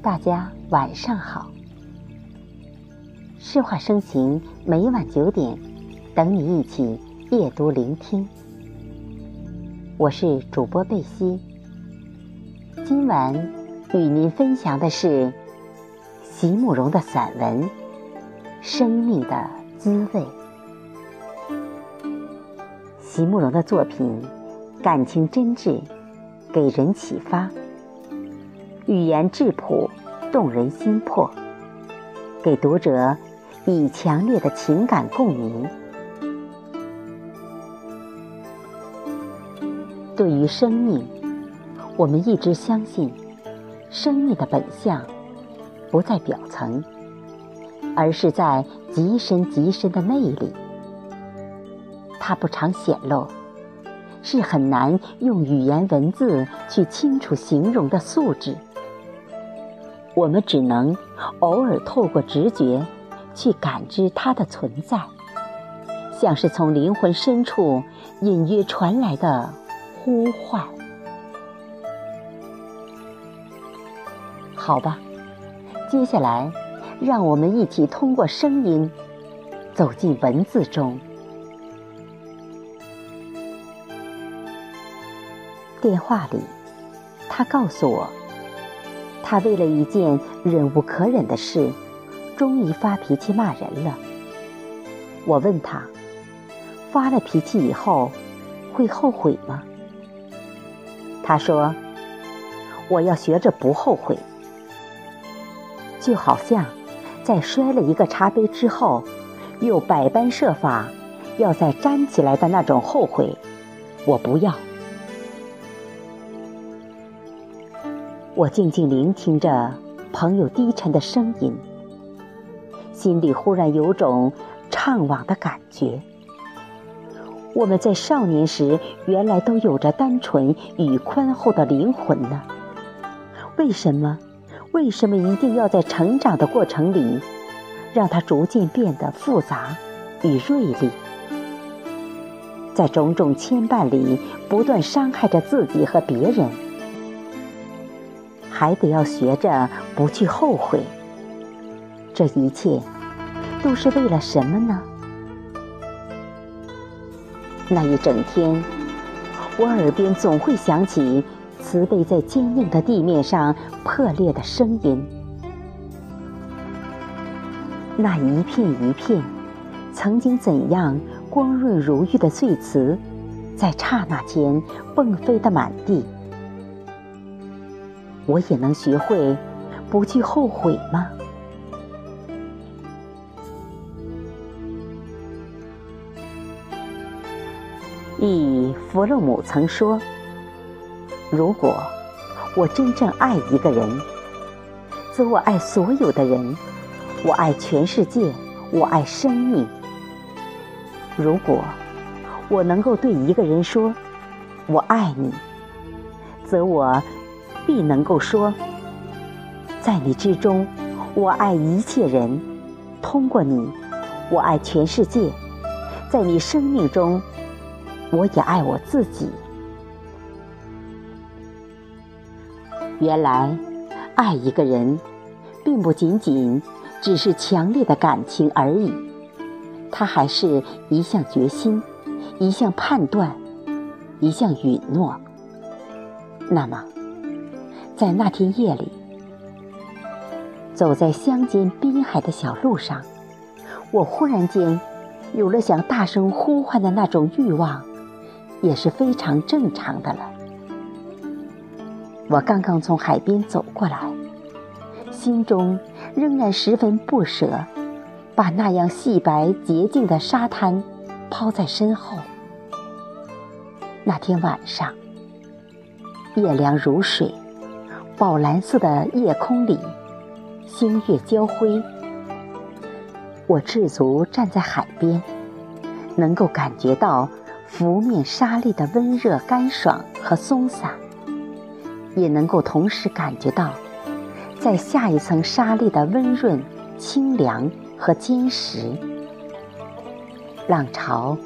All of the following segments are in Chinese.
大家晚上好，诗画生情，每晚九点，等你一起夜读聆听。我是主播贝西，今晚与您分享的是席慕容的散文《生命的滋味》。席慕容的作品感情真挚，给人启发。语言质朴，动人心魄，给读者以强烈的情感共鸣。对于生命，我们一直相信，生命的本相不在表层，而是在极深极深的内里。它不常显露，是很难用语言文字去清楚形容的素质。我们只能偶尔透过直觉去感知它的存在，像是从灵魂深处隐约传来的呼唤。好吧，接下来让我们一起通过声音走进文字中。电话里，他告诉我。他为了一件忍无可忍的事，终于发脾气骂人了。我问他，发了脾气以后会后悔吗？他说：“我要学着不后悔。”就好像在摔了一个茶杯之后，又百般设法要再站起来的那种后悔，我不要。我静静聆听着朋友低沉的声音，心里忽然有种怅惘的感觉。我们在少年时原来都有着单纯与宽厚的灵魂呢，为什么？为什么一定要在成长的过程里，让它逐渐变得复杂与锐利，在种种牵绊里不断伤害着自己和别人？还得要学着不去后悔，这一切都是为了什么呢？那一整天，我耳边总会响起瓷杯在坚硬的地面上破裂的声音，那一片一片曾经怎样光润如玉的碎瓷，在刹那间迸飞的满地。我也能学会不去后悔吗？忆弗洛姆曾说：“如果我真正爱一个人，则我爱所有的人，我爱全世界，我爱生命。如果我能够对一个人说‘我爱你’，则我……”必能够说，在你之中，我爱一切人；通过你，我爱全世界；在你生命中，我也爱我自己。原来，爱一个人，并不仅仅只是强烈的感情而已，它还是一项决心，一项判断，一项允诺。那么。在那天夜里，走在乡间滨海的小路上，我忽然间有了想大声呼唤的那种欲望，也是非常正常的了。我刚刚从海边走过来，心中仍然十分不舍，把那样细白洁净的沙滩抛在身后。那天晚上，夜凉如水。宝蓝色的夜空里，星月交辉。我赤足站在海边，能够感觉到拂面沙粒的温热、干爽和松散，也能够同时感觉到，在下一层沙粒的温润、清凉和坚实。浪潮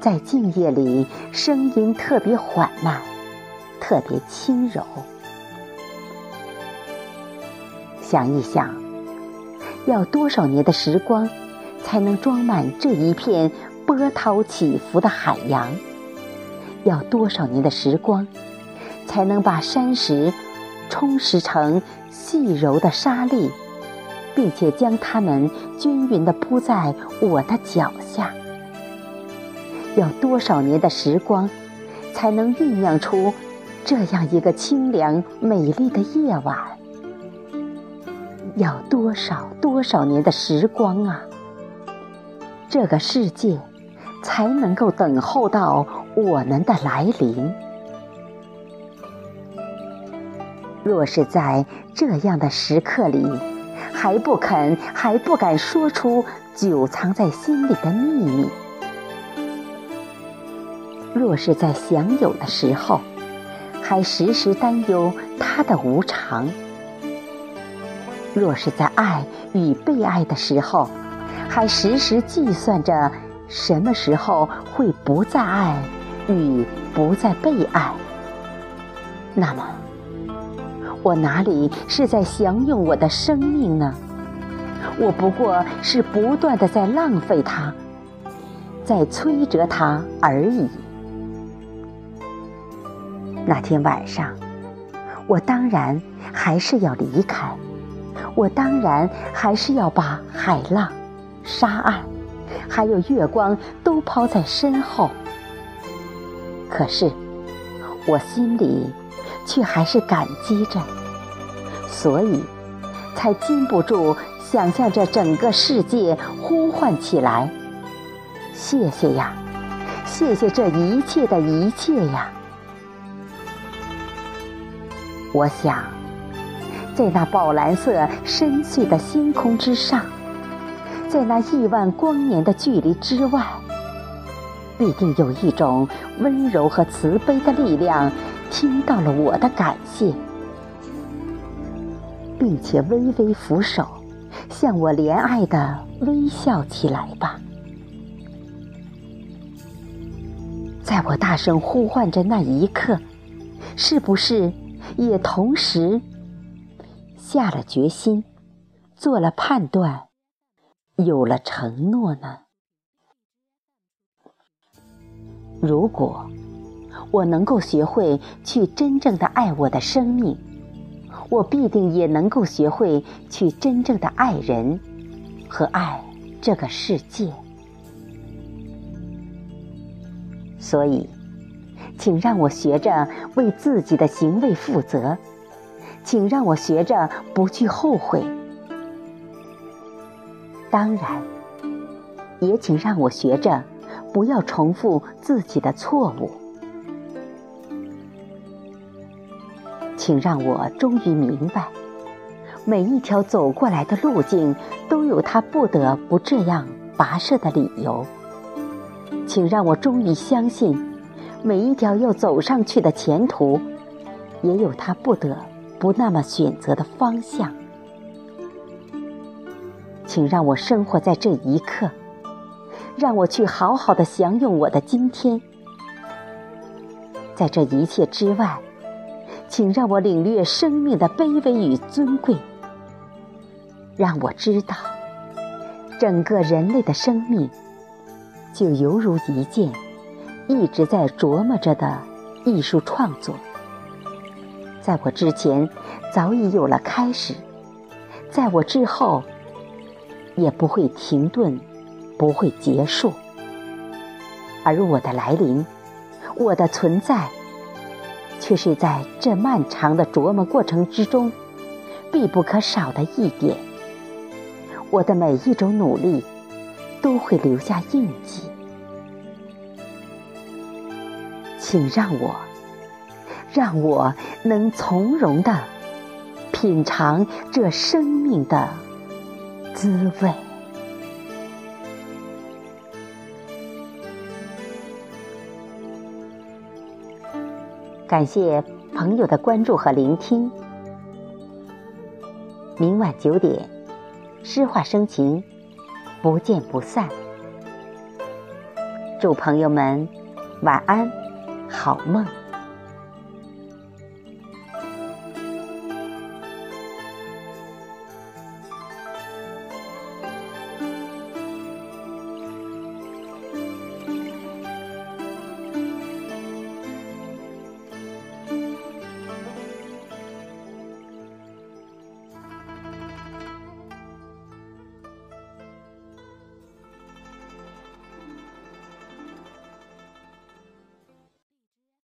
在静夜里，声音特别缓慢，特别轻柔。想一想，要多少年的时光，才能装满这一片波涛起伏的海洋？要多少年的时光，才能把山石充实成细柔的沙粒，并且将它们均匀地铺在我的脚下？要多少年的时光，才能酝酿出这样一个清凉美丽的夜晚？要多少多少年的时光啊，这个世界才能够等候到我们的来临？若是在这样的时刻里，还不肯还不敢说出久藏在心里的秘密；若是在享有的时候，还时时担忧它的无常。若是在爱与被爱的时候，还时时计算着什么时候会不再爱与不再被爱，那么，我哪里是在享用我的生命呢？我不过是不断的在浪费它，在摧折它而已。那天晚上，我当然还是要离开。我当然还是要把海浪、沙岸，还有月光都抛在身后。可是，我心里却还是感激着，所以才禁不住想象着整个世界呼唤起来：“谢谢呀，谢谢这一切的一切呀！”我想。在那宝蓝色深邃的星空之上，在那亿万光年的距离之外，必定有一种温柔和慈悲的力量，听到了我的感谢，并且微微俯首，向我怜爱的微笑起来吧。在我大声呼唤着那一刻，是不是也同时？下了决心，做了判断，有了承诺呢。如果我能够学会去真正的爱我的生命，我必定也能够学会去真正的爱人和爱这个世界。所以，请让我学着为自己的行为负责。请让我学着不去后悔，当然，也请让我学着不要重复自己的错误。请让我终于明白，每一条走过来的路径都有它不得不这样跋涉的理由。请让我终于相信，每一条要走上去的前途也有它不得。不那么选择的方向，请让我生活在这一刻，让我去好好的享用我的今天。在这一切之外，请让我领略生命的卑微与尊贵，让我知道，整个人类的生命，就犹如一件一直在琢磨着的艺术创作。在我之前，早已有了开始；在我之后，也不会停顿，不会结束。而我的来临，我的存在，却是在这漫长的琢磨过程之中必不可少的一点。我的每一种努力，都会留下印记。请让我。让我能从容的品尝这生命的滋味。感谢朋友的关注和聆听。明晚九点，诗画生情，不见不散。祝朋友们晚安，好梦。